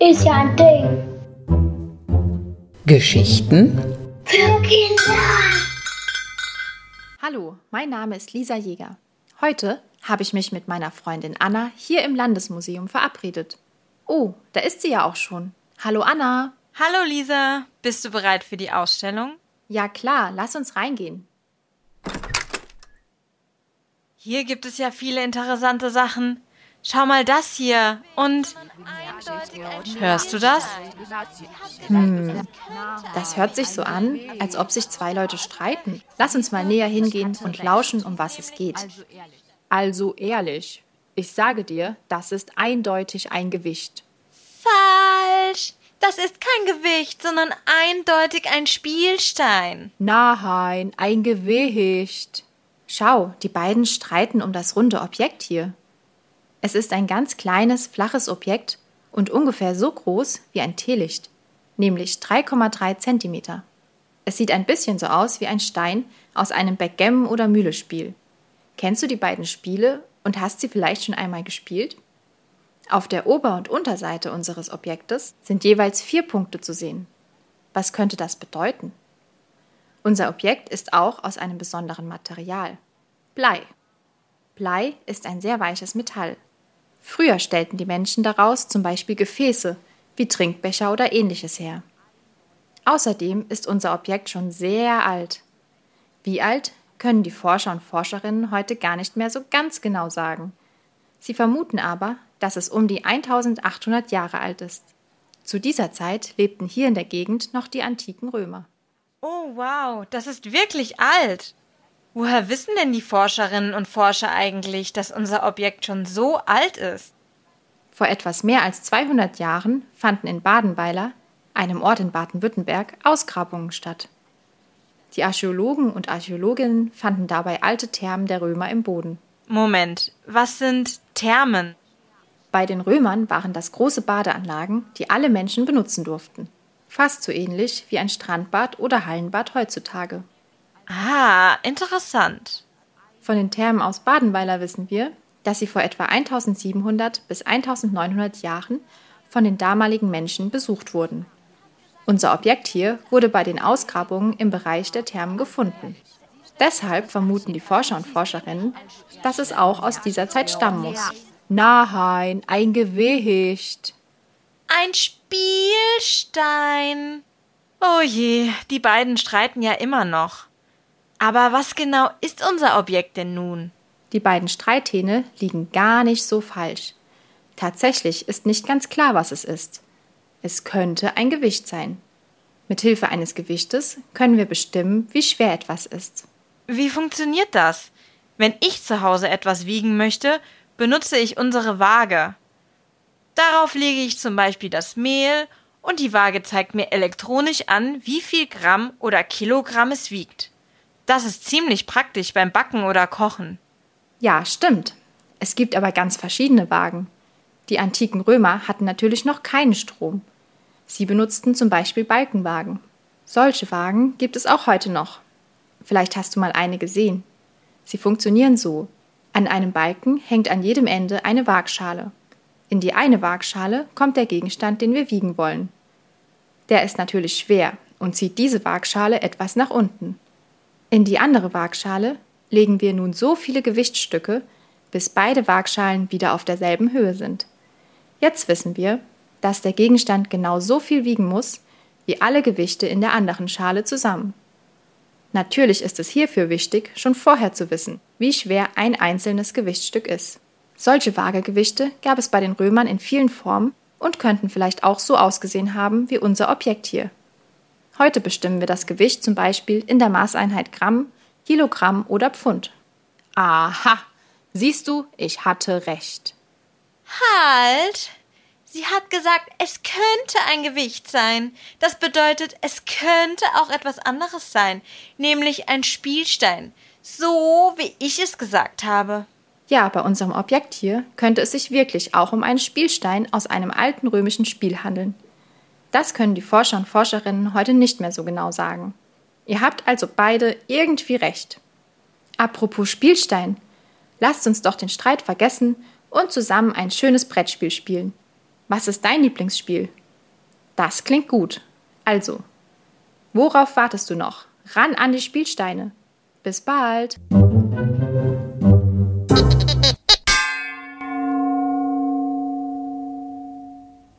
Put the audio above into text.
Ist ja ein Ding. Geschichten Für Kinder. Hallo, mein Name ist Lisa Jäger. Heute habe ich mich mit meiner Freundin Anna hier im Landesmuseum verabredet. Oh, da ist sie ja auch schon. Hallo Anna. Hallo Lisa, bist du bereit für die Ausstellung? Ja klar, lass uns reingehen. Hier gibt es ja viele interessante Sachen. Schau mal das hier und hörst du das? Das hört sich so an, als ob sich zwei Leute streiten. Lass uns mal näher hingehen und lauschen, um was es geht. Also ehrlich, ich sage dir, das ist eindeutig ein Gewicht. Falsch. Das ist kein Gewicht, sondern eindeutig ein Spielstein. Nein, ein Gewicht. Schau, die beiden streiten um das runde Objekt hier. Es ist ein ganz kleines, flaches Objekt und ungefähr so groß wie ein Teelicht, nämlich 3,3 Zentimeter. Es sieht ein bisschen so aus wie ein Stein aus einem Backgammon- oder Mühlespiel. Kennst du die beiden Spiele und hast sie vielleicht schon einmal gespielt? Auf der Ober- und Unterseite unseres Objektes sind jeweils vier Punkte zu sehen. Was könnte das bedeuten? Unser Objekt ist auch aus einem besonderen Material. Blei. Blei ist ein sehr weiches Metall. Früher stellten die Menschen daraus zum Beispiel Gefäße wie Trinkbecher oder ähnliches her. Außerdem ist unser Objekt schon sehr alt. Wie alt können die Forscher und Forscherinnen heute gar nicht mehr so ganz genau sagen. Sie vermuten aber, dass es um die 1800 Jahre alt ist. Zu dieser Zeit lebten hier in der Gegend noch die antiken Römer. Oh wow, das ist wirklich alt. Woher wissen denn die Forscherinnen und Forscher eigentlich, dass unser Objekt schon so alt ist? Vor etwas mehr als 200 Jahren fanden in Badenweiler, einem Ort in Baden-Württemberg, Ausgrabungen statt. Die Archäologen und Archäologinnen fanden dabei alte Thermen der Römer im Boden. Moment, was sind Thermen? Bei den Römern waren das große Badeanlagen, die alle Menschen benutzen durften. Fast so ähnlich wie ein Strandbad oder Hallenbad heutzutage. Ah, interessant. Von den Thermen aus Badenweiler wissen wir, dass sie vor etwa 1700 bis 1900 Jahren von den damaligen Menschen besucht wurden. Unser Objekt hier wurde bei den Ausgrabungen im Bereich der Thermen gefunden. Deshalb vermuten die Forscher und Forscherinnen, dass es auch aus dieser Zeit stammen muss. Nein, ein Gewicht. Ein Spielstein. Oh je, die beiden streiten ja immer noch. Aber was genau ist unser Objekt denn nun? Die beiden Streithähne liegen gar nicht so falsch. Tatsächlich ist nicht ganz klar, was es ist. Es könnte ein Gewicht sein. Mit Hilfe eines Gewichtes können wir bestimmen, wie schwer etwas ist. Wie funktioniert das? Wenn ich zu Hause etwas wiegen möchte, benutze ich unsere Waage. Darauf lege ich zum Beispiel das Mehl und die Waage zeigt mir elektronisch an, wie viel Gramm oder Kilogramm es wiegt. Das ist ziemlich praktisch beim Backen oder Kochen. Ja, stimmt. Es gibt aber ganz verschiedene Wagen. Die antiken Römer hatten natürlich noch keinen Strom. Sie benutzten zum Beispiel Balkenwagen. Solche Wagen gibt es auch heute noch. Vielleicht hast du mal eine gesehen. Sie funktionieren so. An einem Balken hängt an jedem Ende eine Waagschale. In die eine Waagschale kommt der Gegenstand, den wir wiegen wollen. Der ist natürlich schwer und zieht diese Waagschale etwas nach unten. In die andere Waagschale legen wir nun so viele Gewichtsstücke, bis beide Waagschalen wieder auf derselben Höhe sind. Jetzt wissen wir, dass der Gegenstand genau so viel wiegen muss, wie alle Gewichte in der anderen Schale zusammen. Natürlich ist es hierfür wichtig, schon vorher zu wissen, wie schwer ein einzelnes Gewichtsstück ist. Solche Waagegewichte gab es bei den Römern in vielen Formen und könnten vielleicht auch so ausgesehen haben wie unser Objekt hier. Heute bestimmen wir das Gewicht zum Beispiel in der Maßeinheit Gramm, Kilogramm oder Pfund. Aha, siehst du, ich hatte recht. Halt! Sie hat gesagt, es könnte ein Gewicht sein. Das bedeutet, es könnte auch etwas anderes sein, nämlich ein Spielstein. So wie ich es gesagt habe. Ja, bei unserem Objekt hier könnte es sich wirklich auch um einen Spielstein aus einem alten römischen Spiel handeln. Das können die Forscher und Forscherinnen heute nicht mehr so genau sagen. Ihr habt also beide irgendwie recht. Apropos Spielstein, Lasst uns doch den Streit vergessen und zusammen ein schönes Brettspiel spielen. Was ist dein Lieblingsspiel? Das klingt gut. Also, worauf wartest du noch? Ran an die Spielsteine. Bis bald!